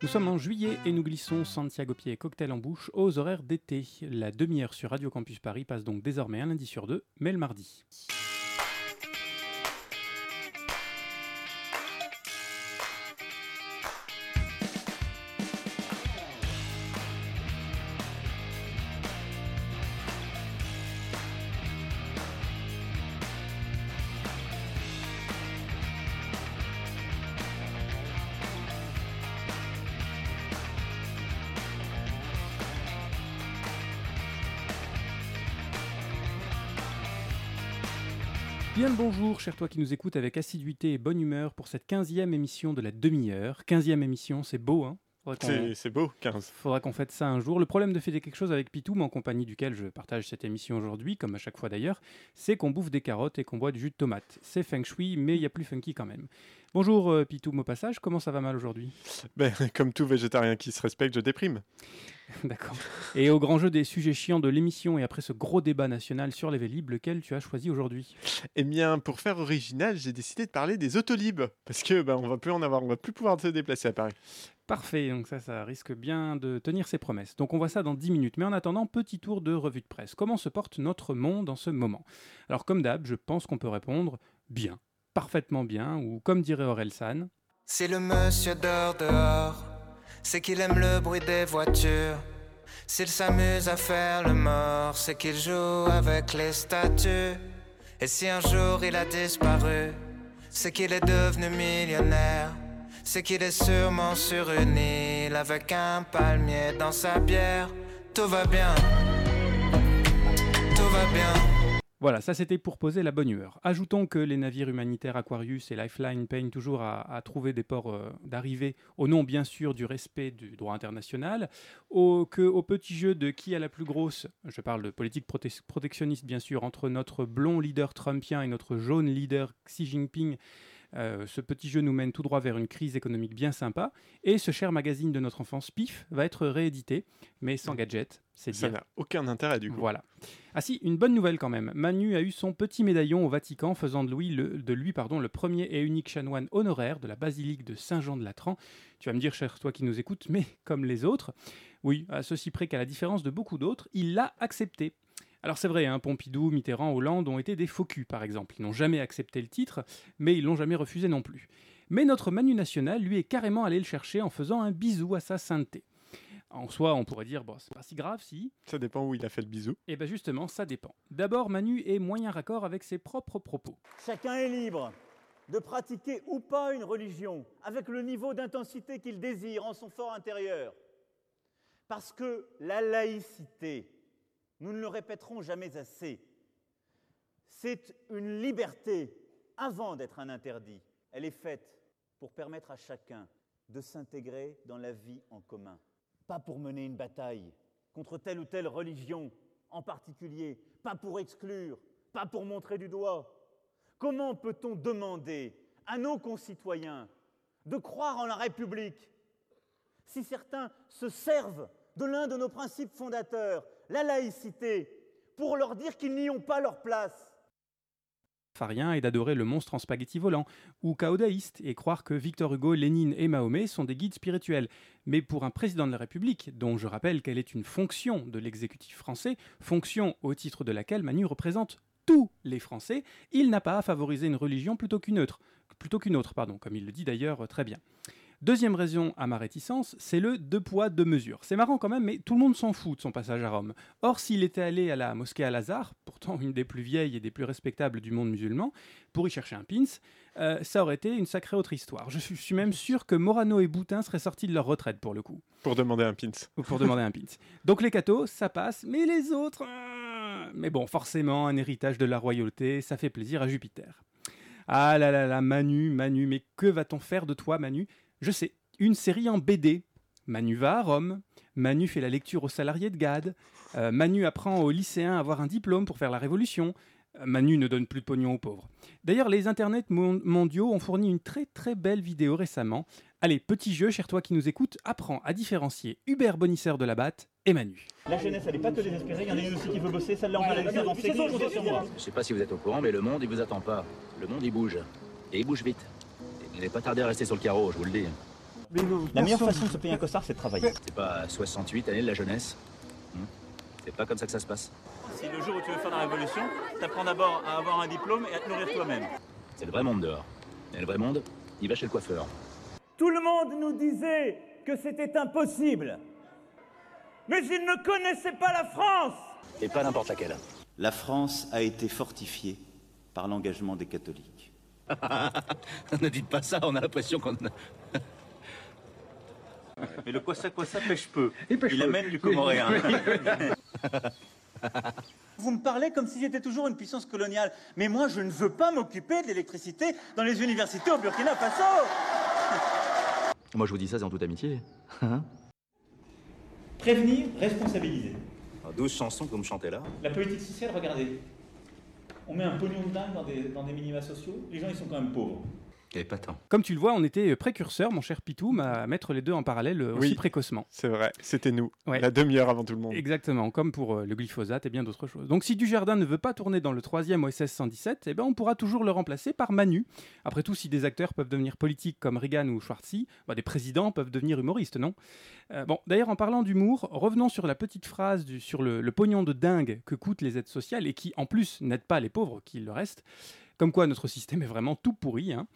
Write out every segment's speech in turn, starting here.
Nous sommes en juillet et nous glissons Santiago Pied cocktail en bouche aux horaires d'été. La demi-heure sur Radio Campus Paris passe donc désormais un lundi sur deux, mais le mardi. Bonjour, cher toi qui nous écoutes avec assiduité et bonne humeur pour cette 15e émission de la demi-heure. 15e émission, c'est beau, hein? C'est beau, 15. Faudra qu'on fête ça un jour. Le problème de fêter quelque chose avec Pitoum, en compagnie duquel je partage cette émission aujourd'hui, comme à chaque fois d'ailleurs, c'est qu'on bouffe des carottes et qu'on boit du jus de tomate. C'est feng shui, mais il y a plus funky quand même. Bonjour euh, Pitoum au passage, comment ça va mal aujourd'hui? Ben, comme tout végétarien qui se respecte, je déprime. D'accord. Et au grand jeu des sujets chiants de l'émission et après ce gros débat national sur les Vélib, lequel tu as choisi aujourd'hui? Eh bien, pour faire original, j'ai décidé de parler des autolibes. Parce que ben, on va plus en avoir, on va plus pouvoir se déplacer à Paris. Parfait, donc ça, ça risque bien de tenir ses promesses. Donc on voit ça dans 10 minutes. Mais en attendant, petit tour de revue de presse. Comment se porte notre monde en ce moment? Alors comme d'hab, je pense qu'on peut répondre bien, parfaitement bien, ou comme dirait Aurel San, Si le monsieur dort dehors, c'est qu'il aime le bruit des voitures. S'il s'amuse à faire le mort, c'est qu'il joue avec les statues. Et si un jour il a disparu, c'est qu'il est devenu millionnaire. C'est qu'il est sûrement sur une île avec un palmier dans sa bière. Tout va bien. Tout va bien. Voilà, ça c'était pour poser la bonne humeur. Ajoutons que les navires humanitaires Aquarius et Lifeline peignent toujours à, trouver des ports euh, d'arrivée, au nom bien sûr du respect du droit international, au, que au petit jeu de qui a la plus grosse, je parle de politique prote- protectionniste bien sûr, entre notre blond leader trumpien et notre jaune leader Xi Jinping, euh, ce petit jeu nous mène tout droit vers une crise économique bien sympa, et ce cher magazine de notre enfance, PIF, va être réédité, mais sans gadget, c'est Ça dire. n'a aucun intérêt du coup. Voilà. Ah si, une bonne nouvelle quand même. Manu a eu son petit médaillon au Vatican, faisant de lui, le, de lui pardon, le premier et unique chanoine honoraire de la basilique de Saint-Jean-de-Latran. Tu vas me dire, cher toi qui nous écoutes, mais comme les autres, oui, à ceci près qu'à la différence de beaucoup d'autres, il l'a accepté. Alors c'est vrai, hein, Pompidou, Mitterrand, Hollande ont été des faux culs, par exemple. Ils n'ont jamais accepté le titre, mais ils l'ont jamais refusé non plus. Mais notre Manu national, lui, est carrément allé le chercher en faisant un bisou à sa sainteté. En soi, on pourrait dire, bon, c'est pas si grave si, Ça dépend où il a fait le bisou. et bien justement, ça dépend. D'abord, Manu est moyen raccord avec ses propres propos. Chacun est libre de pratiquer ou pas une religion avec le niveau d'intensité qu'il désire en son fort intérieur. Parce que la laïcité, nous ne le répéterons jamais assez, c'est une liberté avant d'être un interdit. Elle est faite pour permettre à chacun de s'intégrer dans la vie en commun, pas pour mener une bataille contre telle ou telle religion en particulier, pas pour exclure, pas pour montrer du doigt. Comment peut-on demander à nos concitoyens de croire en la République si certains se servent de l'un de nos principes fondateurs, la laïcité, pour leur dire qu'ils n'y ont pas leur place Farien est d'adorer le monstre en spaghetti volant, ou caodaïste, et croire que Victor Hugo, Lénine et Mahomet sont des guides spirituels. Mais pour un président de la République, dont je rappelle qu'elle est une fonction de l'exécutif français, fonction au titre de laquelle Manu représente tous les Français, il n'a pas à favoriser une religion plutôt qu'une autre, pardon, comme il le dit d'ailleurs très bien. Deuxième raison à ma réticence, c'est le deux poids, deux mesures. C'est marrant quand même, mais tout le monde s'en fout de son passage à Rome. Or, s'il était allé à la mosquée Al-Azhar, pourtant une des plus vieilles et des plus respectables du monde musulman, pour y chercher un pins, euh, ça aurait été une sacrée autre histoire. Je suis, je suis même sûr que Morano et Boutin seraient sortis de leur retraite pour le coup, Pour demander un pins. ou pour demander un pins. Donc les cathos, ça passe, mais les autres... euh, Mais bon, forcément, un héritage de la royauté, ça fait plaisir à Jupiter. Ah là là là, Manu, Manu, mais que va-t-on faire de toi, Manu? Je sais, une série en BD. Manu va à Rome, Manu fait la lecture aux salariés de Gad, euh, Manu apprend aux lycéens à avoir un diplôme pour faire la révolution, euh, Manu ne donne plus de pognon aux pauvres. D'ailleurs, les internets mon- mondiaux ont fourni une très très belle vidéo récemment. Allez, petit jeu, cher toi qui nous écoutes, apprends à différencier Hubert Bonisseur de la Batte et Manu. La jeunesse, elle n'est pas que désespérée, il y en a une aussi qui veut bosser, celle-là, on va la laisser avancer, comptez sur moi. Je sais pas si vous êtes au courant, mais le monde, il vous attend pas. Le monde, il bouge. Et il bouge vite. N'est pas tardé à rester sur le carreau, je vous le dis. La meilleure façon de se payer un costard, c'est de travailler. C'est pas 68 années de la jeunesse Hmm C'est pas comme ça que ça se passe. Si le jour où tu veux faire la révolution, t'apprends d'abord à avoir un diplôme et à te nourrir toi-même. C'est le vrai monde dehors. Et le vrai monde, il va chez le coiffeur. Tout le monde nous disait que c'était impossible. Mais ils ne connaissaient pas la France Et pas n'importe laquelle. La France a été fortifiée par l'engagement des catholiques. ne dites pas ça, on a l'impression qu'on... Mais le quoi ça quoi ça pêche peu. Il, amène du comoréen. Vous me parlez comme si j'étais toujours une puissance coloniale. Mais moi, je ne veux pas m'occuper de l'électricité dans les universités au Burkina Faso. Moi je vous dis ça, c'est en toute amitié. Hein Prévenir, responsabiliser. 12 chansons que vous me chantez là. La politique sociale, regardez. On met un pognon de dingue dans des, dans des minima sociaux. Les gens, ils sont quand même pauvres. Et pas tant. Comme tu le vois, on était précurseurs, mon cher Pitoum, à mettre les deux en parallèle euh, aussi Oui. précocement. C'est vrai, c'était nous. Ouais. La demi-heure avant tout le monde. Exactement, comme pour euh, le glyphosate et bien d'autres choses. Donc si Dujardin ne veut pas tourner dans le troisième OSS 117, eh ben, on pourra toujours le remplacer par Manu. Après tout, si des acteurs peuvent devenir politiques comme Reagan ou Schwarzy, bah, des présidents peuvent devenir humoristes, non? Euh, Bon, d'ailleurs, en parlant d'humour, revenons sur la petite phrase du- sur le, le pognon de dingue que coûtent les aides sociales et qui, en plus, n'aide pas les pauvres qui le restent. Comme quoi notre système est vraiment tout pourri. hein.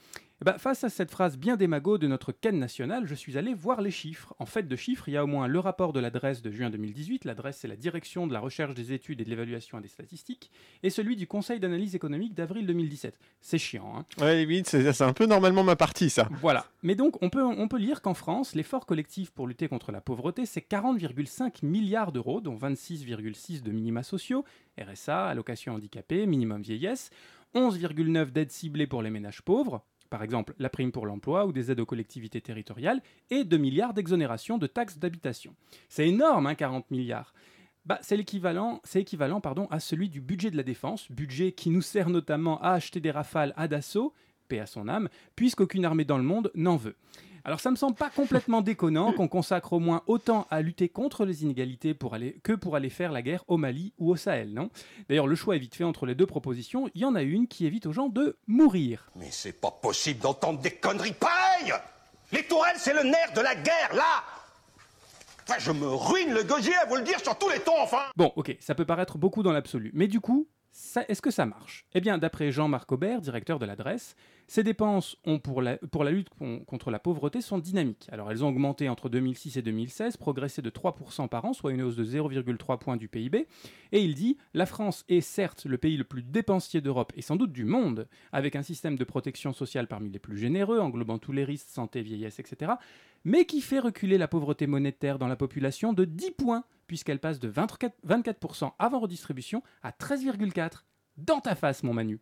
Eh ben, face à cette phrase bien démago de notre Ken national, je suis allé voir les chiffres. En fait, de chiffres, il y a au moins le rapport de l'adresse de juin 2018. L'adresse, c'est la direction de la recherche des études et de l'évaluation et des statistiques. Et celui du Conseil d'analyse économique d'avril 2017. C'est chiant, hein Ouais, oui, c'est c'est un peu normalement ma partie, ça. voilà. Mais donc, on peut, on peut lire qu'en France, l'effort collectif pour lutter contre la pauvreté, c'est 40,5 milliards d'euros, dont 26,6 de minima sociaux, RSA, allocation handicapée, minimum vieillesse, 11,9 d'aides ciblées pour les ménages pauvres, par exemple la prime pour l'emploi ou des aides aux collectivités territoriales, et 2 milliards d'exonération de taxes d'habitation. C'est énorme, hein, 40 milliards. Bah, c'est l'équivalent, équivalent pardon, à celui du budget de la défense, budget qui nous sert notamment à acheter des rafales à Dassault, paix à son âme, puisqu'aucune armée dans le monde n'en veut. Alors ça me semble pas complètement déconnant qu'on consacre au moins autant à lutter contre les inégalités pour aller, que pour aller faire la guerre au Mali ou au Sahel, non? D'ailleurs, le choix est vite fait entre les deux propositions. Il y en a une qui évite aux gens de mourir. Mais c'est pas possible d'entendre des conneries pareilles! Les tourelles, c'est le nerf de la guerre, là! Enfin, je me ruine le gosier à vous le dire sur tous les tons, enfin! Bon, ok, ça peut paraître beaucoup dans l'absolu, mais du coup, est-ce que ça marche? Eh bien, d'après Jean-Marc Aubert, directeur de l'adresse, ces dépenses ont pour, la, lutte con- contre la pauvreté sont dynamiques. Alors, elles ont augmenté entre 2006 et 2016, progressé de 3% par an, soit une hausse de 0,3 points du PIB. Et il dit La France est certes le pays le plus dépensier d'Europe et sans doute du monde, avec un système de protection sociale parmi les plus généreux, englobant tous les risques, santé, vieillesse, etc., mais qui fait reculer la pauvreté monétaire dans la population de 10 points, puisqu'elle passe de 24%, 24% avant redistribution à 13,4%. Dans ta face, mon Manu.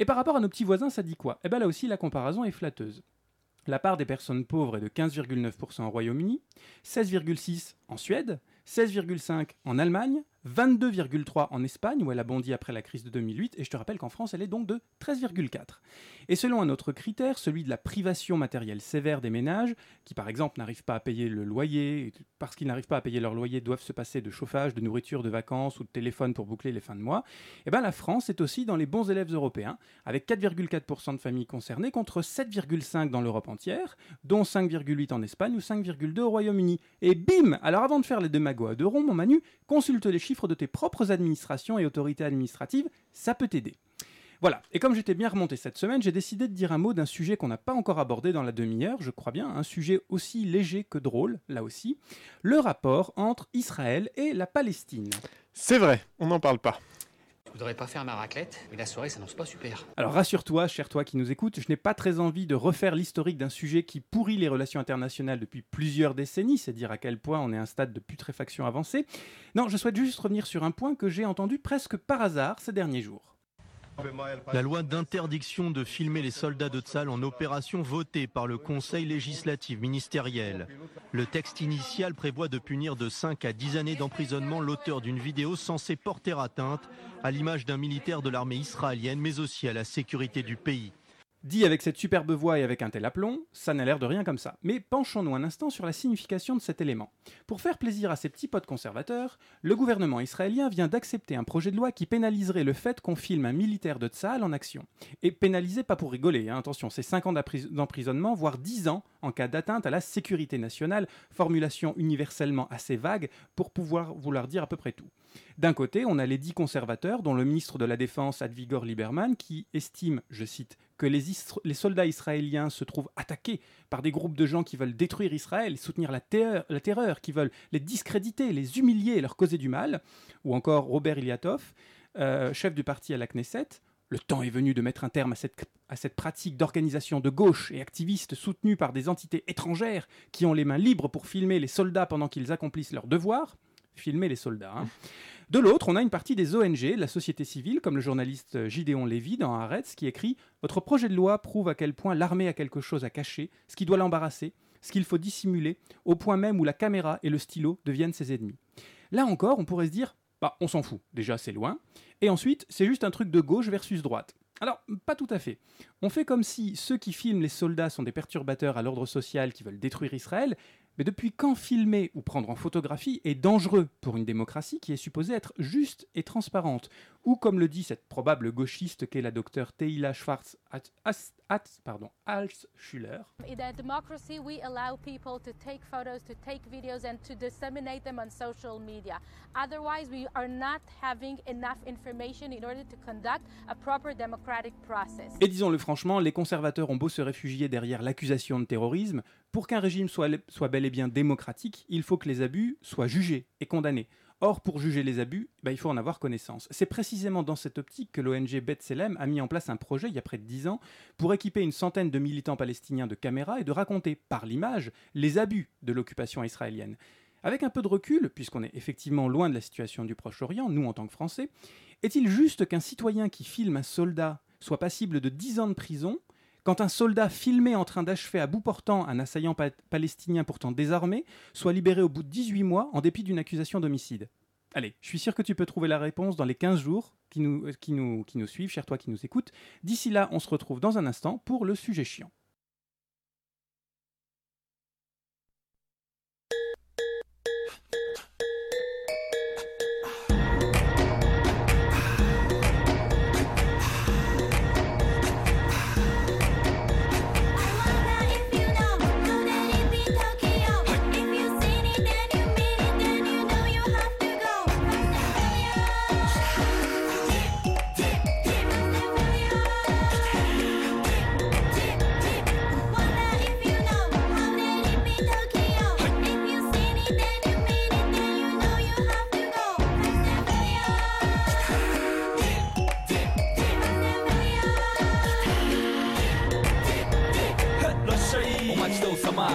Et par rapport à nos petits voisins, ça dit quoi Eh bien là aussi, la comparaison est flatteuse. La part des personnes pauvres est de 15,9% au Royaume-Uni, 16,6% en Suède, 16,5% en Allemagne, 22,3% en Espagne, où elle a bondi après la crise de 2008, et je te rappelle qu'en France, elle est donc de 13,4%. Et selon un autre critère, celui de la privation matérielle sévère des ménages, qui par exemple n'arrivent pas à payer le loyer, et parce qu'ils n'arrivent pas à payer leur loyer, doivent se passer de chauffage, de nourriture, de vacances ou de téléphone pour boucler les fins de mois, eh ben la France est aussi dans les bons élèves européens, avec 4,4% de familles concernées contre 7,5% dans l'Europe entière, dont 5,8% en Espagne ou 5,2% au Royaume-Uni. Et bim Alors avant de faire les deux magots à deux ronds, mon Manu, consulte les chiffres de tes propres administrations et autorités administratives, ça peut t'aider. Voilà, et comme j'étais bien remonté cette semaine, j'ai décidé de dire un mot d'un sujet qu'on n'a pas encore abordé dans la demi-heure, je crois bien, un sujet aussi léger que drôle, là aussi, le rapport entre Israël et la Palestine. C'est vrai, on n'en parle pas. Je voudrais pas faire ma raclette, mais la soirée s'annonce pas super. Alors rassure-toi, cher toi qui nous écoutes, je n'ai pas très envie de refaire l'historique d'un sujet qui pourrit les relations internationales depuis plusieurs décennies, c'est dire à quel point on est à un stade de putréfaction avancée. Non, je souhaite juste revenir sur un point que j'ai entendu presque par hasard ces derniers jours. La loi d'interdiction de filmer les soldats de Tsal en opération votée par le Conseil législatif ministériel. Le texte initial prévoit de punir de 5 à 10 années d'emprisonnement l'auteur d'une vidéo censée porter atteinte à l'image d'un militaire de l'armée israélienne, mais aussi à la sécurité du pays. Dit avec cette superbe voix et avec un tel aplomb, ça n'a l'air de rien comme ça. Mais penchons-nous un instant sur la signification de cet élément. Pour faire plaisir à ces petits potes conservateurs, le gouvernement israélien vient d'accepter un projet de loi qui pénaliserait le fait qu'on filme un militaire de Tsahal en action. Et pénaliser pas pour rigoler, hein, attention, c'est 5 ans d'emprisonnement, voire 10 ans en cas d'atteinte à la sécurité nationale, formulation universellement assez vague pour pouvoir vouloir dire à peu près tout. D'un côté, on a les dix conservateurs, dont le ministre de la Défense, Advigor Lieberman, qui estime, je cite, que les, soldats israéliens se trouvent attaqués par des groupes de gens qui veulent détruire Israël, soutenir la terreur, qui veulent les discréditer, les humilier et leur causer du mal. Ou encore Robert Iliatov, euh, chef du parti à la Knesset. Le temps est venu de mettre un terme à cette, pratique d'organisation de gauche et activistes soutenus par des entités étrangères qui ont les mains libres pour filmer les soldats pendant qu'ils accomplissent leurs devoirs. Filmer les soldats. hein. De l'autre, on a une partie des ONG, la société civile, comme le journaliste Gideon Lévy dans Haaretz, qui écrit Votre projet de loi prouve à quel point l'armée a quelque chose à cacher, ce qui doit l'embarrasser, ce qu'il faut dissimuler, au point même où la caméra et le stylo deviennent ses ennemis. Là encore, on pourrait se dire Bah, on s'en fout, déjà c'est loin. Et ensuite, c'est juste un truc de gauche versus droite. Alors, pas tout à fait. On fait comme si ceux qui filment les soldats sont des perturbateurs à l'ordre social qui veulent détruire Israël, mais depuis quand filmer ou prendre en photographie est dangereux pour une démocratie qui est supposée être juste et transparente Ou comme le dit cette probable gauchiste qu'est la docteure Teila at- pardon, Altschuler, In a democracy, we allow people to take photos, to take videos, and to disseminate them on social media. Otherwise, we are not having enough information in order to conduct a proper democratic process. Et disons-le franchement, les conservateurs ont beau se réfugier derrière l'accusation de terrorisme, pour qu'un régime soit, bel et bien démocratique, il faut que les abus soient jugés et condamnés. Or, pour juger les abus, bah, il faut en avoir connaissance. C'est précisément dans cette optique que l'ONG B'Tselem a mis en place un projet il y a près de 10 ans pour équiper une centaine de militants palestiniens de caméras et de raconter par l'image les abus de l'occupation israélienne. Avec un peu de recul, puisqu'on est effectivement loin de la situation du Proche-Orient, nous en tant que Français, est-il juste qu'un citoyen qui filme un soldat soit passible de 10 ans de prison quand un soldat filmé en train d'achever à bout portant un assaillant pa- palestinien pourtant désarmé soit libéré au bout de 18 mois en dépit d'une accusation d'homicide Allez, je suis sûr que tu peux trouver la réponse dans les 15 jours qui nous, euh, qui nous, qui nous suivent, cher toi qui nous écoutes. D'ici là, on se retrouve dans un instant pour le sujet chiant.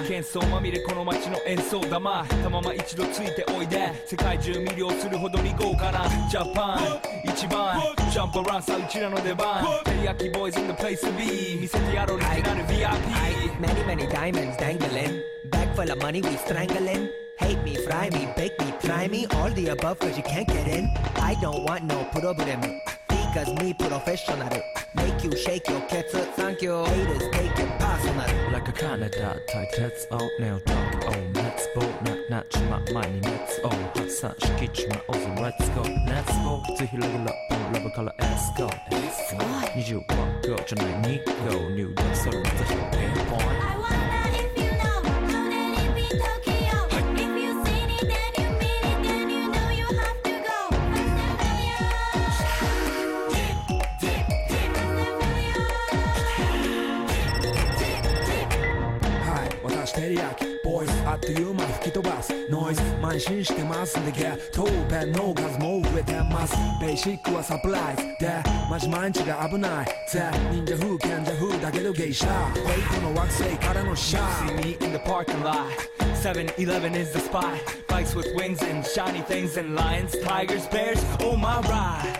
喧騒まみれこの街の演奏玉たまま一度ついておいで世界中魅了するほどに豪華なジャパン一番ジャンプアランさうちらの出番テリヤキボーイズ in the place to be 見せてやろうオリジナル VIP Many, many diamonds dangling. Bag full of money, we strangling. Hate me, fry me, bake me, try me. All the above, cause you can't get in. I don't want no problem. Cause me professional. Make you shake your cats Thank you. Haters take it personal. Like a Canada tight heads out oh, now Talk oh, let's go. Not not my money let's go oh, Hot such kitchen my awesome let's go. Let's go To heal level up on level color let's go. Let's go. Tonight need go. New dance so let's go I wanna Boys あっという間吹き飛ばすノイズ慢心してますんで Get 当ペンの数も増えてますベーシックはサプライズでマジ毎日が危ないぜ忍者風賢者風だけど芸者ウェイトの惑星からのシャー See me in the parking lot. 7-Eleven is the spot. Bikes with wings and shiny things and lions, tigers, bears, oh my ride.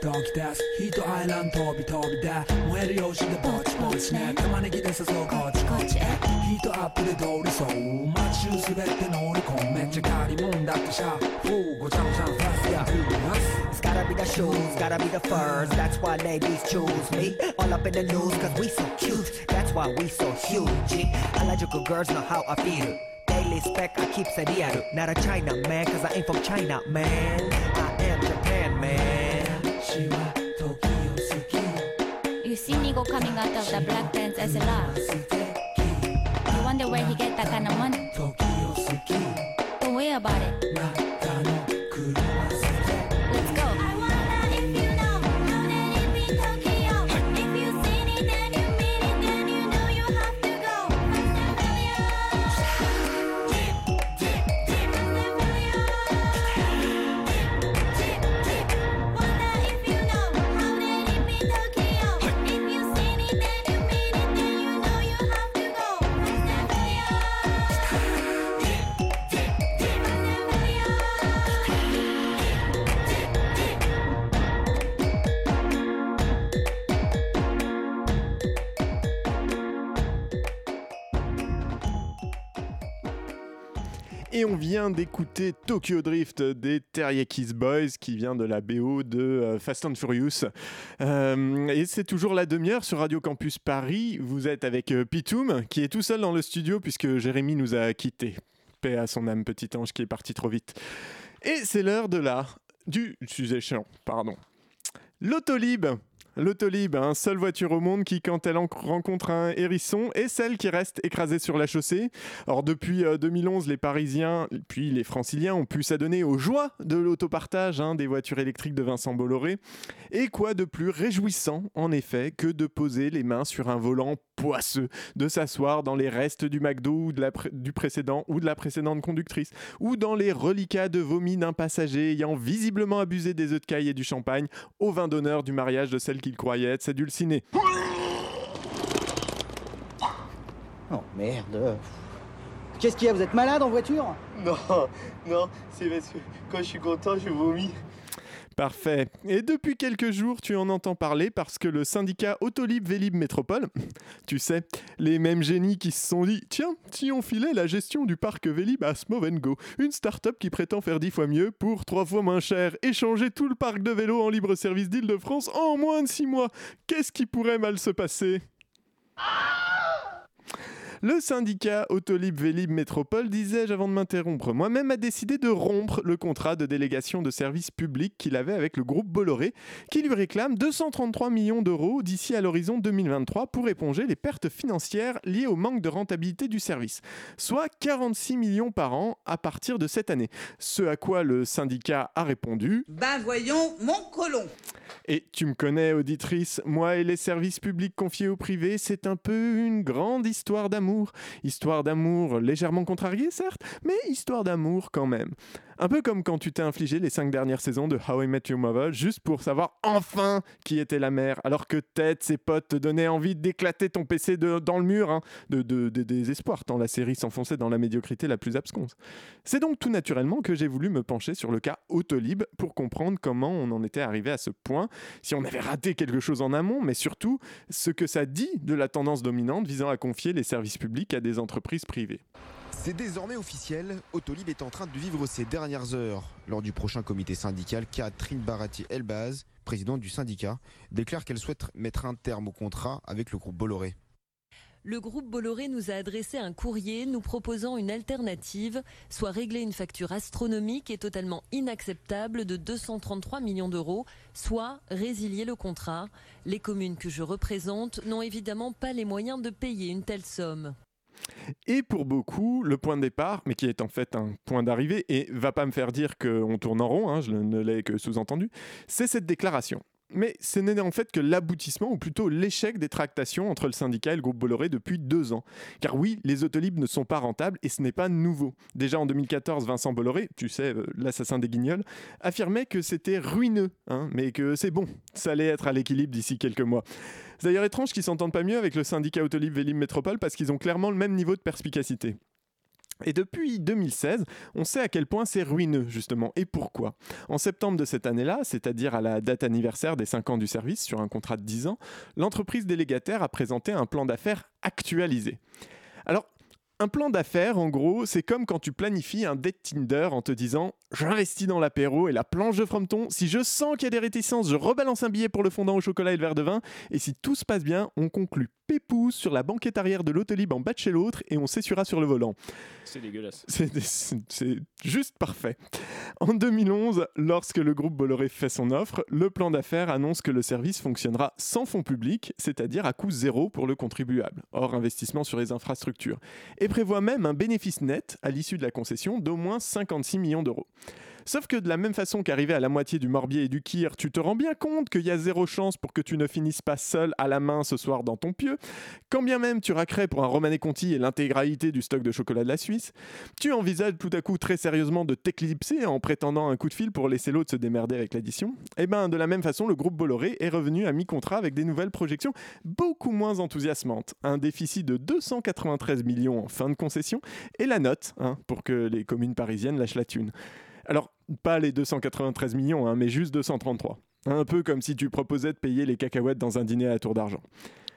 毎日ドキドキですヒートアイランド飛び飛びで燃えるよしでぼちぼちね玉ねぎで誘うこっちこっちへヒートアップで通りそう街中すべて乗り込むめっちゃ借りもんだってシャフーごちゃごちゃファスや It's gotta be the shoes, gotta be the furs. That's why ladies choose me. All up in the news, cause we so cute. That's why we so huge. Harajuku girls know how I feel. Daily spec, I keep it real. Not a China man, cause I ain't from China, man. See coming out of the black pants as a laugh. You wonder where he get that kind of money. Don't worry about it. Vient d'écouter Tokyo Drift des Teriyakis Boys qui vient de la BO de euh, Fast and Furious. Euh, et c'est toujours la demi-heure sur Radio Campus Paris. Vous êtes avec euh, Pitoum qui est tout seul dans le studio puisque Jérémy nous a quittés. Paix à son âme, petit ange qui est parti trop vite. Et c'est l'heure de la du sujet chiant, pardon. L'autolib. L'autolib, un seule voiture au monde qui, quand elle en- rencontre un hérisson, est celle qui reste écrasée sur la chaussée. Or, depuis euh, 2011, les Parisiens, puis les Franciliens, ont pu s'adonner aux joies de l'autopartage hein, des voitures électriques de Vincent Bolloré. Et quoi de plus réjouissant, en effet, que de poser les mains sur un volant poisseux, de s'asseoir dans les restes du McDo ou de la du précédent ou de la précédente conductrice, ou dans les reliquats de vomi d'un passager ayant visiblement abusé des œufs de caille et du champagne au vin d'honneur du mariage de celle qu'il croyait être sa dulcinée. Oh merde. Qu'est-ce qu'il y a Vous êtes malade en voiture? Non, non, c'est parce que quand je suis content, je vomis. Parfait. Et depuis quelques jours, tu en entends parler parce que le syndicat Autolib Vélib Métropole, tu sais, les mêmes génies qui se sont dit Tiens, si on filait la gestion du parc Vélib à Smovengo, une start-up qui prétend faire dix fois mieux pour trois fois moins cher et changer tout le parc de vélos en libre service d'Île-de-France en moins de six mois, qu'est-ce qui pourrait mal se passer? Le syndicat Autolib Vélib Métropole, disais-je avant de m'interrompre, moi-même a décidé de rompre le contrat de délégation de service public qu'il avait avec le groupe Bolloré, qui lui réclame 233 millions d'euros d'ici à l'horizon 2023 pour éponger les pertes financières liées au manque de rentabilité du service, soit 46 millions par an à partir de cette année. Ce à quoi le syndicat a répondu Ben voyons, mon colon. et tu me connais, auditrice, moi et les services publics confiés au privé, c'est un peu une grande histoire d'amour. Histoire d'amour légèrement contrariée, certes, mais histoire d'amour quand même. Un peu comme quand tu t'es infligé les cinq dernières saisons de How I Met Your Mother juste pour savoir enfin qui était la mère, alors que Ted, ses potes te donnaient envie d'éclater ton PC dans le mur, hein, de, désespoir, tant la série s'enfonçait dans la médiocrité la plus absconse. C'est donc tout naturellement que j'ai voulu me pencher sur le cas Autolib pour comprendre comment on en était arrivé à ce point, si on avait raté quelque chose en amont, mais surtout ce que ça dit de la tendance dominante visant à confier les services publics à des entreprises privées. C'est désormais officiel, Autolib est en train de vivre ses dernières heures. Lors du prochain comité syndical, Catherine Barati-Elbaz, présidente du syndicat, déclare qu'elle souhaite mettre un terme au contrat avec le groupe Bolloré. le groupe Bolloré nous a adressé un courrier nous proposant une alternative, soit régler une facture astronomique et totalement inacceptable de 233 millions d'euros, soit résilier le contrat. Les communes que je représente n'ont évidemment pas les moyens de payer une telle somme. Et pour beaucoup, le point de départ, mais qui est en fait un point d'arrivée, et va pas me faire dire qu'on tourne en rond, hein, je ne l'ai que sous-entendu, c'est cette déclaration. Mais ce n'est en fait que l'aboutissement, ou plutôt l'échec des tractations entre le syndicat et le groupe Bolloré depuis deux ans. Car oui, les autolibes ne sont pas rentables et ce n'est pas nouveau. Déjà en 2014, Vincent Bolloré, tu sais, euh, l'assassin des guignols, affirmait que c'était ruineux, hein, mais que c'est bon, ça allait être à l'équilibre d'ici quelques mois. C'est d'ailleurs étrange qu'ils s'entendent pas mieux avec le syndicat Autolib Vélim Métropole parce qu'ils ont clairement le même niveau de perspicacité. Et depuis 2016, on sait à quel point c'est ruineux, justement, et pourquoi? En septembre de cette année-là, c'est-à-dire à la date anniversaire des 5 ans du service sur un contrat de 10 ans, l'entreprise délégataire a présenté un plan d'affaires actualisé. Un plan d'affaires, en gros, c'est comme quand tu planifies un date Tinder en te disant j'investis dans l'apéro et la planche de frometon. Si je sens qu'il y a des réticences, je rebalance un billet pour le fondant au chocolat et le verre de vin. Et si tout se passe bien, on conclut pépouze sur la banquette arrière de l'autolib en bas de chez l'autre et on s'essuiera sur le volant. C'est dégueulasse. C'est juste parfait. En 2011, lorsque le groupe Bolloré fait son offre, le plan d'affaires annonce que le service fonctionnera sans fonds publics, c'est-à-dire à coût zéro pour le contribuable, hors investissement sur les infrastructures, et prévoit même un bénéfice net à l'issue de la concession d'au moins 56 millions d'euros. Sauf que de la même façon qu'arrivé à la moitié du Morbier et du Kir, tu te rends bien compte qu'il y a zéro chance pour que tu ne finisses pas seul à la main ce soir dans ton pieu, quand bien même tu raquerais pour un Romané Conti et l'intégralité du stock de chocolat de la Suisse, tu envisages tout à coup très sérieusement de t'éclipser en prétendant un coup de fil pour laisser l'autre se démerder avec l'addition. Et ben de la même façon, le groupe Bolloré est revenu à mi-contrat avec des nouvelles projections beaucoup moins enthousiasmantes. Un déficit de 293 millions en fin de concession et la note hein, pour que les communes parisiennes lâchent la thune. Alors, pas les 293 millions, hein, mais juste 233. Un peu comme si tu proposais de payer les cacahuètes dans un dîner à la tour d'argent.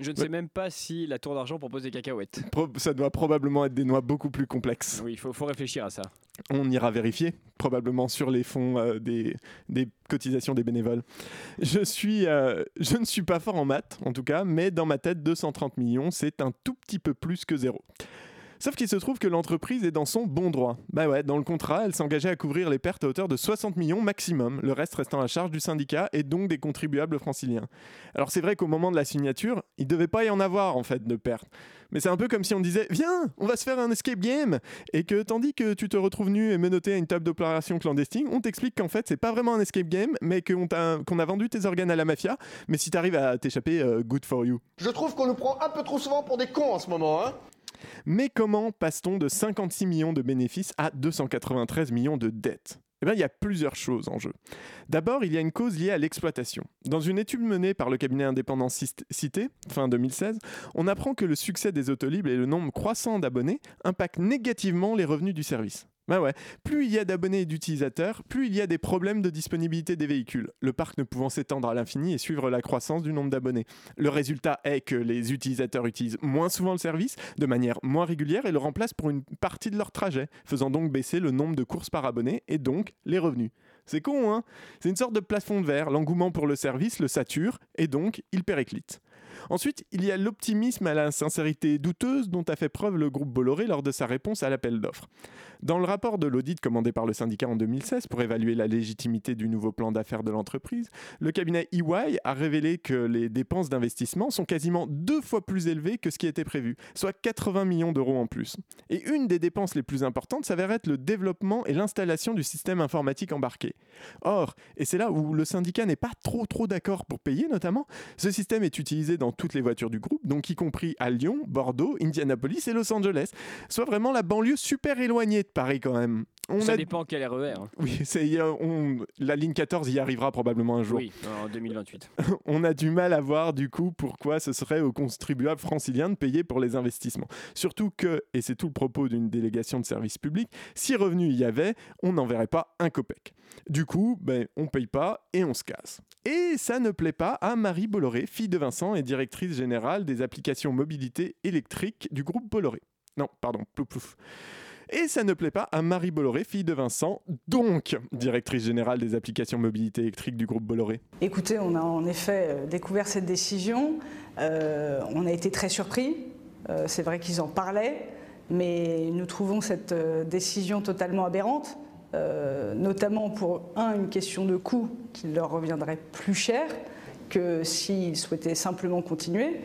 Je ne sais même pas si la tour d'argent propose des cacahuètes. ça doit probablement être des noix beaucoup plus complexes. Oui, il faut, faut, réfléchir à ça. On ira vérifier, probablement sur les fonds euh, des, des, cotisations des bénévoles. Je, suis, euh, je ne suis pas fort en maths, en tout cas, mais dans ma tête, 230 millions, c'est un tout petit peu plus que zéro. Sauf qu'il se trouve que l'entreprise est dans son bon droit. Bah ouais, dans le contrat, elle s'engageait à couvrir les pertes à hauteur de 60 millions maximum, le reste restant à charge du syndicat et donc des contribuables franciliens. Alors c'est vrai qu'au moment de la signature, il devait pas y en avoir en fait de pertes. Mais c'est un peu comme si on disait Viens, on va se faire un escape game Et que tandis que tu te retrouves nu et menotté à une table d'opération clandestine, on t'explique qu'en fait c'est pas vraiment un escape game, mais qu'on a, vendu tes organes à la mafia. Mais si t'arrives à t'échapper, euh, good for you. Je trouve qu'on nous prend un peu trop souvent pour des cons en ce moment, hein mais comment passe-t-on de 56 millions de bénéfices à 293 millions de dettes? Eh bien, il y a plusieurs choses en jeu. D'abord, il y a une cause liée à l'exploitation. Dans une étude menée par le cabinet indépendant Cité, fin 2016, on apprend que le succès des autolibres et le nombre croissant d'abonnés impactent négativement les revenus du service. Bah ouais, plus il y a d'abonnés et d'utilisateurs, plus il y a des problèmes de disponibilité des véhicules, le parc ne pouvant s'étendre à l'infini et suivre la croissance du nombre d'abonnés. Le résultat est que les utilisateurs utilisent moins souvent le service, de manière moins régulière et le remplacent pour une partie de leur trajet, faisant donc baisser le nombre de courses par abonné et donc les revenus. C'est con, hein? C'est une sorte de plafond de verre, l'engouement pour le service le sature et donc il périclite. Ensuite, il y a l'optimisme à la sincérité douteuse dont a fait preuve le groupe Bolloré lors de sa réponse à l'appel d'offres. Dans le rapport de l'audit commandé par le syndicat en 2016 pour évaluer la légitimité du nouveau plan d'affaires de l'entreprise, le cabinet EY a révélé que les dépenses d'investissement sont quasiment deux fois plus élevées que ce qui était prévu, soit 80 millions d'euros en plus. Et une des dépenses les plus importantes s'avère être le développement et l'installation du système informatique embarqué. Or, et c'est là où le syndicat n'est pas trop trop d'accord pour payer notamment, ce système est utilisé dans toutes les voitures du groupe, donc y compris à Lyon, Bordeaux, Indianapolis et Los Angeles, soit vraiment la banlieue super éloignée de Paris quand même. On ça dépend quel RER. Hein. Oui, la ligne 14 y arrivera probablement un jour. Oui, en 2028. on a du mal à voir du coup pourquoi ce serait aux contribuables franciliens de payer pour les investissements. Surtout que, et c'est tout le propos d'une délégation de service public, si revenu il y avait, on n'enverrait pas un copec. Du coup, ben, on paye pas et on se casse. Et ça ne plaît pas à Marie Bolloré, fille de Vincent et directrice générale des applications mobilité électrique du groupe Bolloré. Non, pardon, plouf plouf. Et ça ne plaît pas à Marie Bolloré, fille de Vincent, donc directrice générale des applications mobilité électrique du groupe Bolloré. Écoutez, on a en effet euh, découvert cette décision. Euh, on a été très surpris. Euh, C'est vrai qu'ils en parlaient, mais nous trouvons cette décision totalement aberrante, notamment pour, un, une question de coût qui leur reviendrait plus cher que s'ils souhaitaient simplement continuer.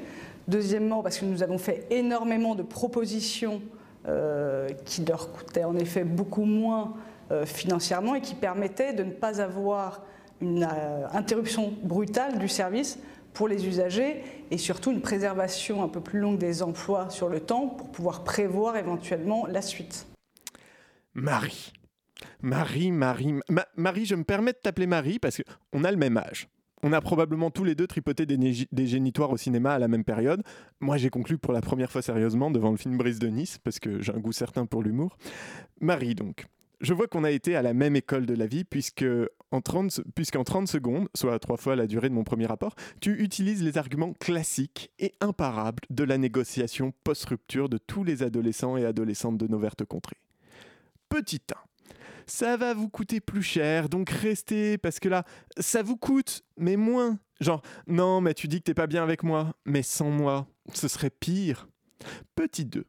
Deuxièmement, parce que nous avons fait énormément de propositions euh, qui leur coûtaient en effet beaucoup moins euh, financièrement et qui permettaient de ne pas avoir une euh, interruption brutale du service pour les usagers et surtout une préservation un peu plus longue des emplois sur le temps pour pouvoir prévoir éventuellement la suite. Marie. Marie, Marie, Ma- Marie, je me permets de t'appeler Marie parce qu'on a le même âge. On a probablement tous les deux tripoté des, des génitoires au cinéma à la même période. Moi, j'ai conclu pour la première fois sérieusement devant le film Brise de Nice, parce que j'ai un goût certain pour l'humour. Marie, donc. Je vois qu'on a été à la même école de la vie, puisque en 30, se- puisqu'en 30 secondes, soit trois fois la durée de mon premier rapport, tu utilises les arguments classiques et imparables de la négociation post-rupture de tous les adolescents et adolescentes de nos vertes contrées. Petit 1. Ça va vous coûter plus cher, donc restez, parce que là, ça vous coûte, mais moins. Genre, non, mais tu dis que t'es pas bien avec moi, mais sans moi, ce serait pire. Petit 2.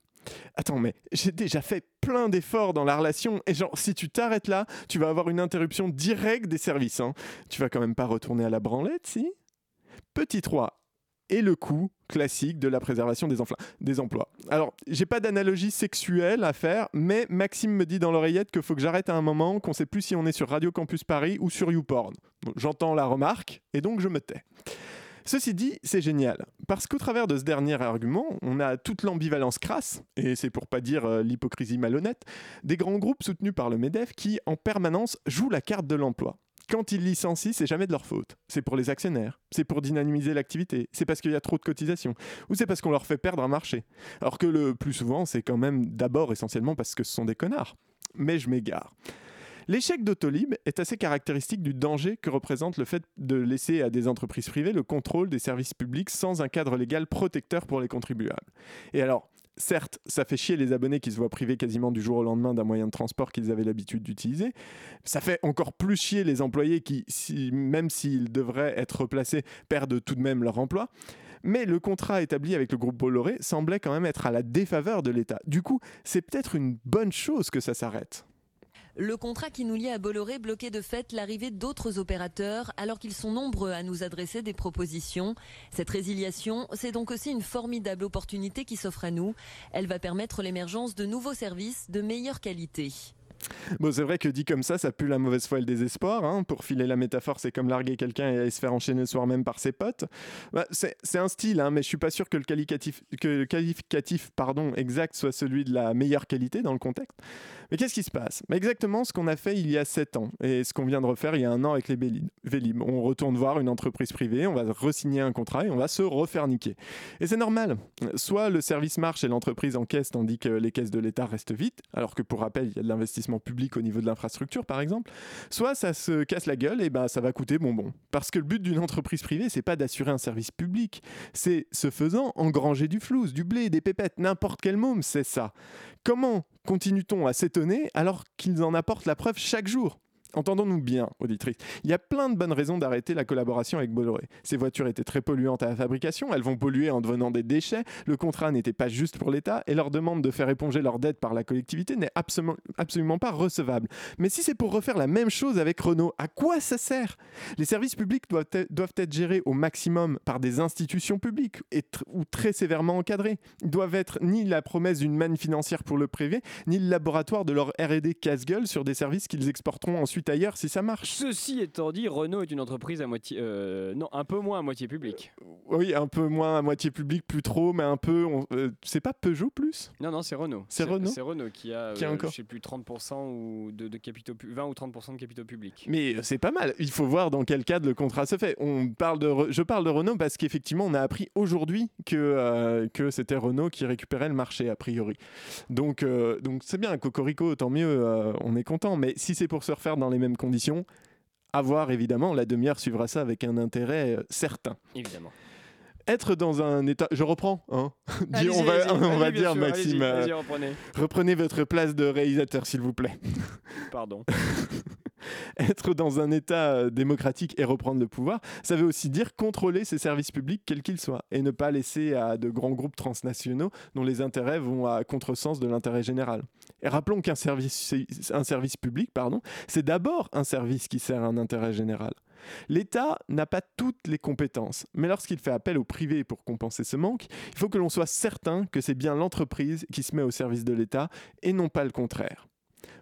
Attends, mais j'ai déjà fait plein d'efforts dans la relation, et genre, si tu t'arrêtes là, tu vas avoir une interruption directe des services. Hein. Tu vas quand même pas retourner à la branlette, si? Petit 3. Et le coût classique de la préservation des, emplois. Alors, j'ai pas d'analogie sexuelle à faire, mais Maxime me dit dans l'oreillette qu'il faut que j'arrête à un moment, qu'on sait plus si on est sur Radio Campus Paris ou sur YouPorn. J'entends la remarque, et donc je me tais. Ceci dit, c'est génial, parce qu'au travers de ce dernier argument, on a toute l'ambivalence crasse, et c'est pour pas dire euh, l'hypocrisie malhonnête, des grands groupes soutenus par le MEDEF qui, en permanence, jouent la carte de l'emploi. Quand ils licencient, c'est jamais de leur faute. C'est pour les actionnaires, c'est pour dynamiser l'activité, c'est parce qu'il y a trop de cotisations, ou c'est parce qu'on leur fait perdre un marché. Alors que le plus souvent, c'est quand même d'abord essentiellement parce que ce sont des connards. Mais je m'égare. L'échec d'Autolib est assez caractéristique du danger que représente le fait de laisser à des entreprises privées le contrôle des services publics sans un cadre légal protecteur pour les contribuables. Et alors, certes, ça fait chier les abonnés qui se voient privés quasiment du jour au lendemain d'un moyen de transport qu'ils avaient l'habitude d'utiliser. Ça fait encore plus chier les employés qui, même s'ils devraient être replacés, perdent tout de même leur emploi. Mais le contrat établi avec le groupe Bolloré semblait quand même être à la défaveur de l'État. Du coup, c'est peut-être une bonne chose que ça s'arrête. Le contrat qui nous lie à Bolloré bloquait de fait l'arrivée d'autres opérateurs alors qu'ils sont nombreux à nous adresser des propositions. Cette résiliation, c'est donc aussi une formidable opportunité qui s'offre à nous. Elle va permettre l'émergence de nouveaux services de meilleure qualité. Bon, c'est vrai que dit comme ça, ça pue la mauvaise foi et le désespoir. hein. Pour filer la métaphore, c'est comme larguer quelqu'un et se faire enchaîner le soir même par ses potes. Bah, c'est un style, hein, mais je suis pas sûr que le qualificatif, que qualificatif pardon, exact soit celui de la meilleure qualité dans le contexte. Mais qu'est-ce qui se passe? Bah, Exactement ce qu'on a fait il y a 7 ans et ce qu'on vient de refaire il y a un an avec les. Vélib. On retourne voir une entreprise privée, on va re-signer un contrat et on va se refaire niquer. Et c'est normal. Soit le service marche et l'entreprise encaisse tandis que les caisses de l'État restent vides, alors que pour rappel, il y a de l'investissement public au niveau de l'infrastructure par exemple. Soit ça se casse la gueule et ben ça va coûter bonbon. Parce que le but d'une entreprise privée, c'est pas d'assurer un service public, c'est ce faisant engranger du flouze, du blé, des pépettes, n'importe quel môme, c'est ça. Comment continue-t-on à s'étonner alors qu'ils en apportent la preuve chaque jour? Entendons-nous bien, auditrice. Il y a plein de bonnes raisons d'arrêter la collaboration avec Bolloré. Ces voitures étaient très polluantes à la fabrication, elles vont polluer en devenant des déchets, le contrat n'était pas juste pour l'État, et leur demande de faire éponger leurs dettes par la collectivité n'est absolument, pas recevable. Mais si c'est pour refaire la même chose avec Renault, à quoi ça sert? Les services publics doivent être, gérés au maximum par des institutions publiques et ou très sévèrement encadrés. Ils doivent être ni la promesse d'une manne financière pour le privé, ni le laboratoire de leur R&D casse-gueule sur des services qu'ils exporteront ensuite ailleurs si ça marche. Ceci étant dit, Renault est une entreprise à moitié. euh, non, un peu moins à moitié publique. Oui, un peu moins à moitié public, plus trop, mais un peu. euh, c'est pas Peugeot plus? Non, non, c'est Renault. C'est Renault C'est Renault qui a, Qui a euh, encore je sais plus, 30% ou de, de capitaux, pu- 20 ou 30% de capitaux publics. Mais euh, c'est pas mal. Il faut voir dans quel cadre le contrat se fait. On parle de, Re- je parle de Renault parce qu'effectivement, on a appris aujourd'hui que, euh, que c'était Renault qui récupérait le marché, a priori. Donc, euh, donc c'est bien, Cocorico, tant mieux, euh, on est content. Mais si c'est pour se refaire dans les mêmes conditions, à voir évidemment, la demi-heure suivra ça avec un intérêt euh, certain. Évidemment. Être dans un état. Je reprends, hein. On va, on dire, sûr, Maxime. euh, reprenez. reprenez votre place de réalisateur, s'il vous plaît. Pardon. Être dans un État euh, démocratique et reprendre le pouvoir, ça veut aussi dire contrôler ses services publics, quels qu'ils soient, et ne pas laisser à de grands groupes transnationaux dont les intérêts vont à contresens de l'intérêt général. Et rappelons qu'un service, service public, pardon, c'est d'abord un service qui sert un intérêt général. L'État n'a pas toutes les compétences, mais lorsqu'il fait appel au privé pour compenser ce manque, il faut que l'on soit certain que c'est bien l'entreprise qui se met au service de l'État et non pas le contraire.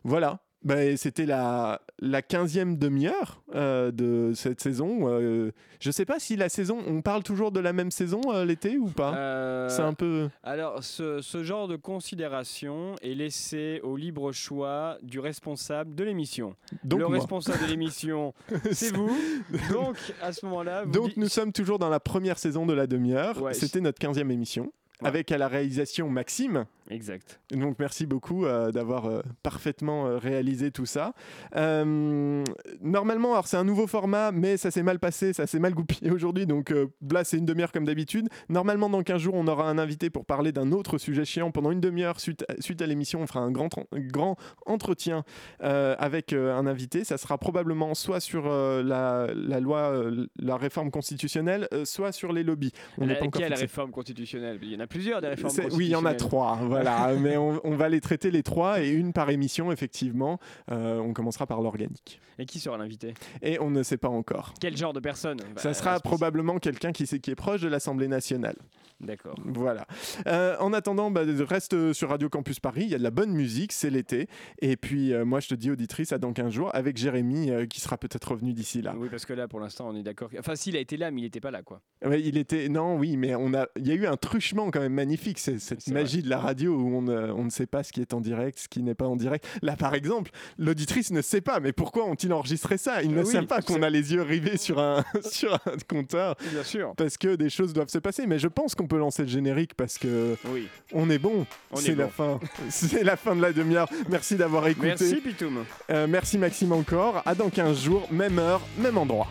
Voilà, ben, c'était la, la 15e demi-heure euh, de cette saison. Euh, je sais pas si la saison, on parle toujours de la même saison euh, l'été ou pas? C'est un peu. Alors, ce, ce genre de considération est laissé au libre choix du responsable de l'émission. Donc Le moi. responsable de l'émission, c'est vous. Donc, à ce moment-là, Donc dites- nous sommes toujours dans la première saison de la demi-heure. Ouais. C'était notre 15e émission. Avec à la réalisation Maxime. Exact. Donc merci beaucoup euh, d'avoir euh, parfaitement euh, réalisé tout ça. Normalement, alors c'est un nouveau format, mais ça s'est mal passé, ça s'est mal goupillé aujourd'hui. Donc là, c'est une demi-heure comme d'habitude. Normalement, dans 15 jours, on aura un invité pour parler d'un autre sujet chiant. Pendant une demi-heure, suite, suite à l'émission, on fera un grand, grand entretien avec un invité. Ça sera probablement soit sur la, la loi, la réforme constitutionnelle, soit sur les lobbies. On n'est pas encore la réforme constitutionnelle? Il y en a plusieurs des réformes Oui, il y en a trois, voilà. mais on, on va les traiter les trois et une par émission, effectivement. Euh, on commencera par l'organique. Et qui sera l'invité? Et on ne sait pas encore. Quel genre de personne? Ça Bah, sera spécial. probablement quelqu'un qui, qui est proche de l'Assemblée nationale. D'accord. Voilà. Euh, en attendant, bah, reste sur Radio Campus Paris. Il y a de la bonne musique, c'est l'été. Et puis, euh, moi, je te dis, auditrice, à dans 15 jours, avec Jérémy, euh, qui sera peut-être revenu d'ici là. Oui, parce que là, pour l'instant, on est d'accord. Enfin, s'il a été là, mais il n'était pas là, quoi. Ouais, il était non, oui, mais on a, il y a eu un truchement quand même magnifique. C'est cette magie de la radio où on, ne- on ne sait pas ce qui est en direct, ce qui n'est pas en direct. Là, par exemple, l'auditrice ne sait pas. Mais pourquoi ont-ils enregistré ça? Ils ne Oui, savent pas qu'on a les yeux rivés sur un sur un compteur. Bien sûr. Parce que des choses doivent se passer. Mais je pense qu'on peut lancer le générique parce que Oui. on est bon. On est C'est la fin. C'est la fin de la demi-heure. Merci d'avoir écouté. Merci, Pitoum. Euh, merci Maxime encore. À dans 15 jours, même heure, même endroit.